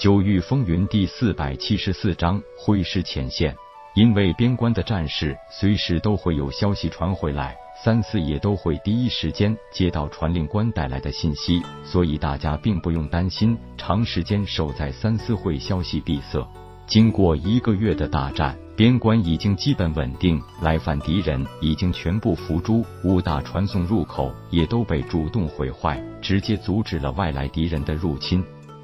九域风云第四百七十四章挥师前线。因为边关的战事随时都会有消息传回来，三四也都会第一时间接到传令官带来的信息，所以大家并不用担心长时间守在三四会消息闭塞。经过一个月的大战，边关已经基本稳定，来犯敌人已经全部伏诛，五大传送入口也都被主动毁坏，直接阻止了外来敌人的入侵。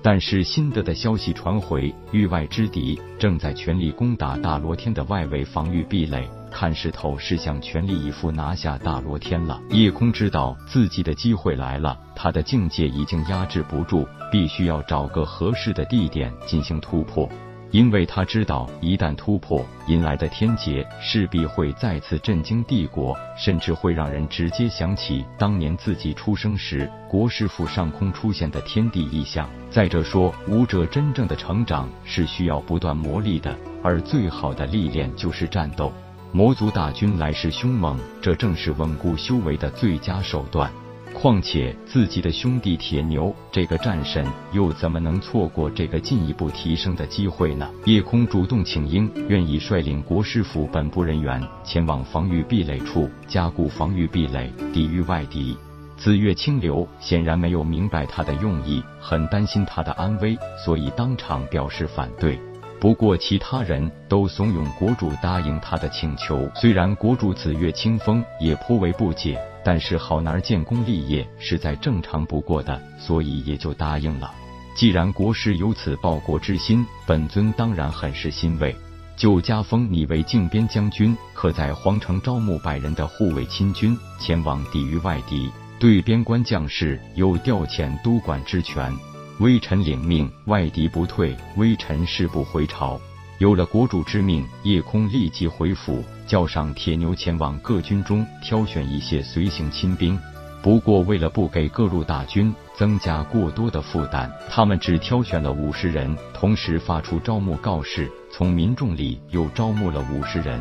但是新得的消息传回，域外之敌正在全力攻打大罗天的外围防御壁垒，看势头是想全力以赴拿下大罗天了。夜空知道自己的机会来了，他的境界已经压制不住，必须要找个合适的地点进行突破。因为他知道，一旦突破，引来的天劫势必会再次震惊帝国，甚至会让人直接想起当年自己出生时国师府上空出现的天地异象。再者说，武者真正的成长是需要不断磨砺的，而最好的历练就是战斗。魔族大军来势凶猛，这正是稳固修为的最佳手段。况且自己的兄弟铁牛这个战神又怎么能错过这个进一步提升的机会呢？夜空主动请缨，愿意率领国师府本部人员前往防御壁垒处加固防御壁垒，抵御外敌。紫月清流显然没有明白他的用意，很担心他的安危，所以当场表示反对。不过其他人都怂恿国主答应他的请求，虽然国主紫月清风也颇为不解。但是好男儿建功立业是再正常不过的，所以也就答应了。既然国师有此报国之心，本尊当然很是欣慰，就加封你为靖边将军，可在皇城招募百人的护卫亲军，前往抵御外敌。对边关将士有调遣督管之权。微臣领命，外敌不退，微臣誓不回朝。有了国主之命，夜空立即回府，叫上铁牛前往各军中挑选一些随行亲兵。不过，为了不给各路大军增加过多的负担，他们只挑选了五十人，同时发出招募告示。从民众里又招募了五十人，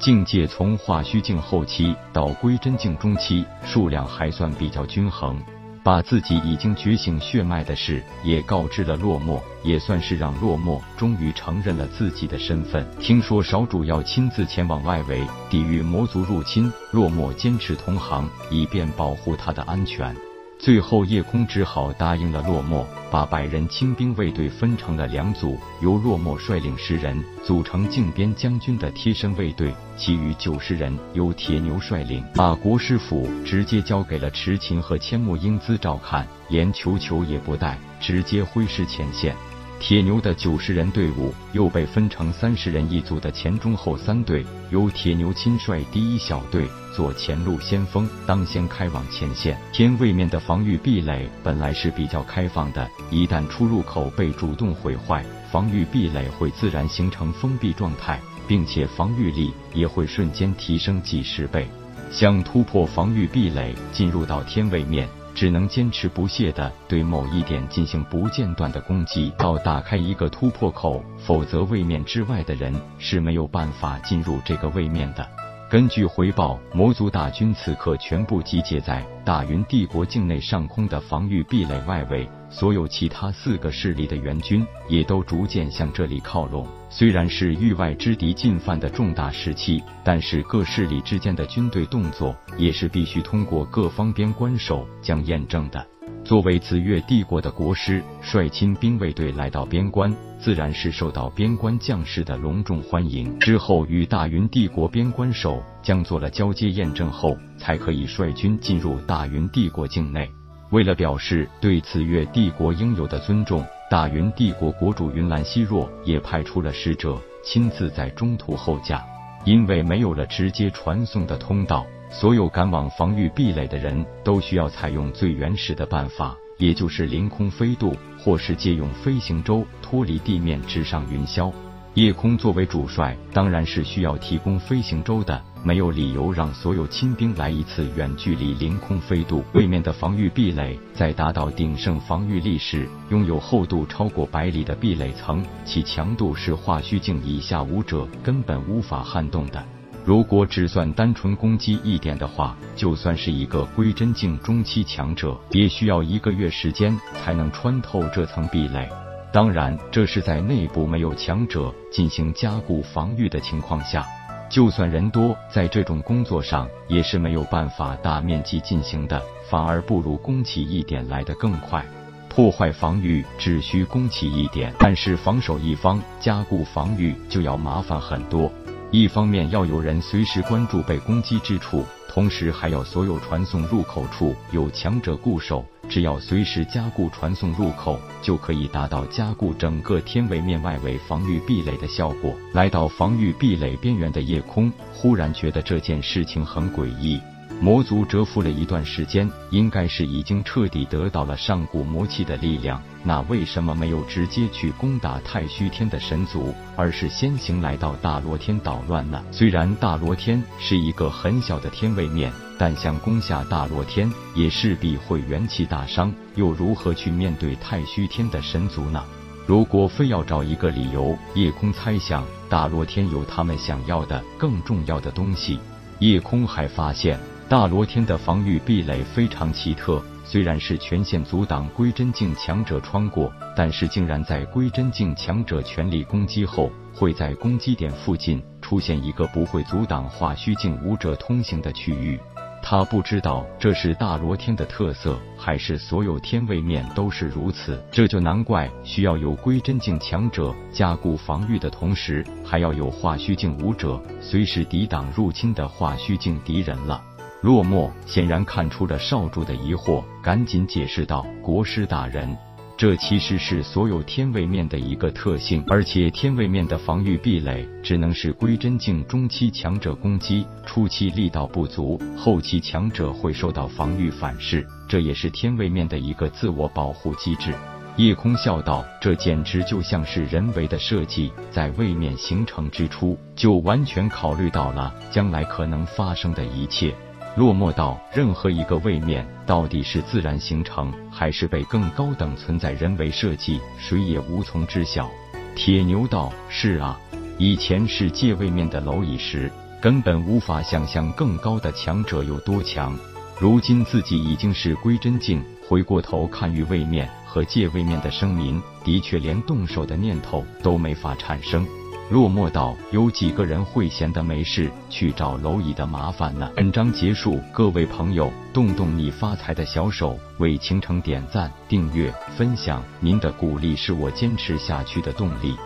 境界从化虚境后期到归真境中期，数量还算比较均衡。把自己已经觉醒血脉的事也告知了落寞，也算是让落寞终于承认了自己的身份。听说少主要亲自前往外围抵御魔族入侵，落寞坚持同行，以便保护他的安全。最后，叶空只好答应了落寞，把百人清兵卫队分成了两组，由落寞率领十人组成靖边将军的贴身卫队，其余九十人由铁牛率领，把国师府直接交给了池琴和千木英姿照看，连球球也不带，直接挥师前线。铁牛的九十人队伍又被分成三十人一组的前中后三队，由铁牛亲率第一小队做前路先锋，当先开往前线。天位面的防御壁垒本来是比较开放的，一旦出入口被主动毁坏，防御壁垒会自然形成封闭状态，并且防御力也会瞬间提升几十倍。想突破防御壁垒，进入到天位面。只能坚持不懈地对某一点进行不间断的攻击，到打开一个突破口，否则位面之外的人是没有办法进入这个位面的。根据回报，魔族大军此刻全部集结在大云帝国境内上空的防御壁垒外围，所有其他四个势力的援军也都逐渐向这里靠拢。虽然是域外之敌进犯的重大时期，但是各势力之间的军队动作也是必须通过各方边关守将验证的。作为紫月帝国的国师，率亲兵卫队来到边关，自然是受到边关将士的隆重欢迎。之后与大云帝国边关守将做了交接验证后，才可以率军进入大云帝国境内。为了表示对紫月帝国应有的尊重，大云帝国国主云岚希若也派出了使者，亲自在中途候驾。因为没有了直接传送的通道。所有赶往防御壁垒的人都需要采用最原始的办法，也就是凌空飞渡，或是借用飞行舟脱离地面，直上云霄。夜空作为主帅，当然是需要提供飞行舟的，没有理由让所有亲兵来一次远距离凌空飞渡。位面的防御壁垒在达到鼎盛防御力时，拥有厚度超过百里的壁垒层，其强度是化虚境以下武者根本无法撼动的。如果只算单纯攻击一点的话，就算是一个归真境中期强者，也需要一个月时间才能穿透这层壁垒。当然，这是在内部没有强者进行加固防御的情况下。就算人多，在这种工作上也是没有办法大面积进行的，反而不如攻起一点来的更快。破坏防御只需攻起一点，但是防守一方加固防御就要麻烦很多。一方面要有人随时关注被攻击之处，同时还要所有传送入口处有强者固守。只要随时加固传送入口，就可以达到加固整个天维面外围防御壁垒的效果。来到防御壁垒边缘的夜空，忽然觉得这件事情很诡异。魔族蛰伏了一段时间，应该是已经彻底得到了上古魔气的力量。那为什么没有直接去攻打太虚天的神族，而是先行来到大罗天捣乱呢？虽然大罗天是一个很小的天位面，但想攻下大罗天，也势必会元气大伤。又如何去面对太虚天的神族呢？如果非要找一个理由，夜空猜想大罗天有他们想要的更重要的东西。夜空还发现。大罗天的防御壁垒非常奇特，虽然是全线阻挡归真境强者穿过，但是竟然在归真境强者全力攻击后，会在攻击点附近出现一个不会阻挡化虚境武者通行的区域。他不知道这是大罗天的特色，还是所有天位面都是如此。这就难怪需要有归真境强者加固防御的同时，还要有化虚境武者随时抵挡入侵的化虚境敌人了。落寞显然看出了少主的疑惑，赶紧解释道：“国师大人，这其实是所有天位面的一个特性，而且天位面的防御壁垒只能是归真境中期强者攻击，初期力道不足，后期强者会受到防御反噬，这也是天位面的一个自我保护机制。”夜空笑道：“这简直就像是人为的设计，在位面形成之初就完全考虑到了将来可能发生的一切。”落寞道：任何一个位面，到底是自然形成，还是被更高等存在人为设计，谁也无从知晓。铁牛道：是啊，以前是界位面的蝼蚁时，根本无法想象更高的强者有多强。如今自己已经是归真境，回过头看于位面和界位面的生民，的确连动手的念头都没法产生。落寞道：“有几个人会闲得没事去找蝼蚁的麻烦呢？”本章结束，各位朋友，动动你发财的小手，为倾城点赞、订阅、分享，您的鼓励是我坚持下去的动力。